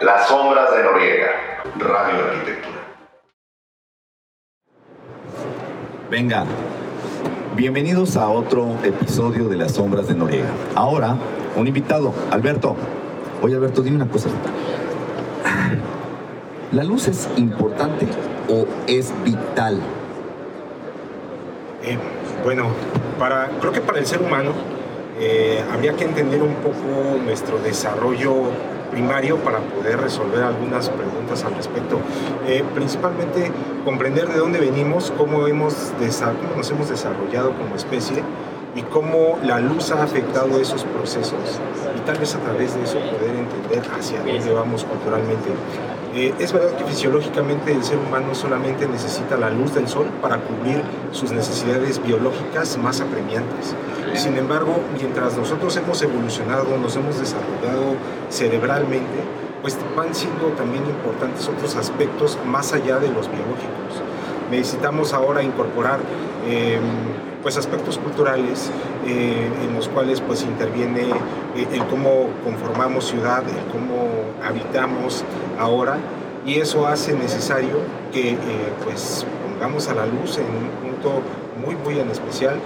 Las sombras de Noriega, Radio Arquitectura. Venga, bienvenidos a otro episodio de Las sombras de Noriega. Ahora, un invitado, Alberto. Oye, Alberto, dime una cosa. ¿La luz es importante o es vital? Eh, bueno, para, creo que para el ser humano eh, habría que entender un poco nuestro desarrollo primario para poder resolver algunas preguntas al respecto. Eh, principalmente comprender de dónde venimos, cómo, hemos cómo nos hemos desarrollado como especie y cómo la luz ha afectado esos procesos y tal vez a través de eso poder entender hacia dónde vamos culturalmente. Eh, es verdad que fisiológicamente el ser humano solamente necesita la luz del sol para cubrir sus necesidades biológicas más apremiantes. Sin embargo, mientras nosotros hemos evolucionado, nos hemos desarrollado cerebralmente, pues van siendo también importantes otros aspectos más allá de los biológicos. Necesitamos ahora incorporar em, pues aspectos culturales eh, en los cuales pues interviene eh, el cómo conformamos ciudad, el cómo habitamos ahora y eso hace necesario que eh, pues pongamos a la luz en un punto muy muy en especial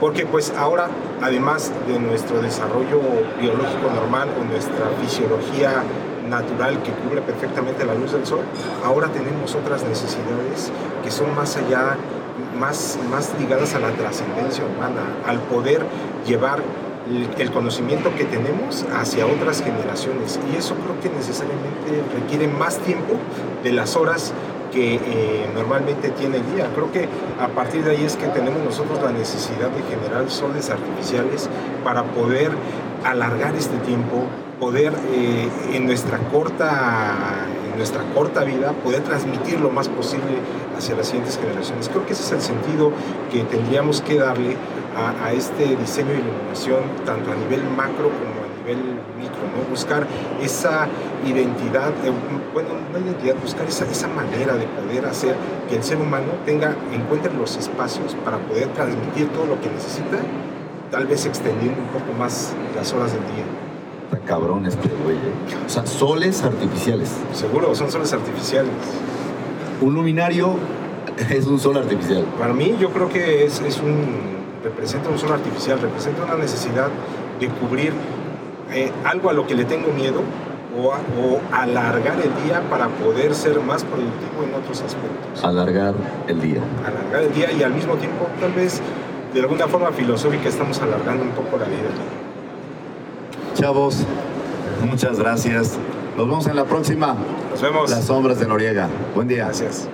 porque pues ahora además de nuestro desarrollo biológico normal o nuestra fisiología natural que cubre perfectamente la luz del sol, ahora tenemos otras necesidades que son más allá más, más ligadas a la trascendencia humana, al poder llevar el conocimiento que tenemos hacia otras generaciones. Y eso creo que necesariamente requiere más tiempo de las horas que eh, normalmente tiene el día. Creo que a partir de ahí es que tenemos nosotros la necesidad de generar soles artificiales para poder alargar este tiempo, poder eh, en nuestra corta nuestra corta vida, poder transmitir lo más posible hacia las siguientes generaciones. Creo que ese es el sentido que tendríamos que darle a, este diseño de iluminación, tanto a nivel macro como a nivel micro, ¿no? buscar esa identidad, eh, bueno, no identidad, buscar esa, esa manera de poder hacer que el ser humano tenga, encuentre los espacios para poder transmitir todo lo que necesita, tal vez extendiendo un poco más las horas del día. Cabrón este güey. O sea, soles artificiales. Seguro, son soles artificiales. Un luminario es un sol artificial. Para mí, yo creo que es, es un. representa un sol artificial, representa una necesidad de cubrir eh, algo a lo que le tengo miedo o, o, alargar el día para poder ser más productivo en otros aspectos. Alargar el día. Alargar el día y al mismo tiempo, tal vez de alguna forma filosófica, estamos alargando un poco la vida. Chavos, muchas gracias. Nos vemos en la próxima. Nos vemos. Las sombras de Noriega. Buen día. Gracias.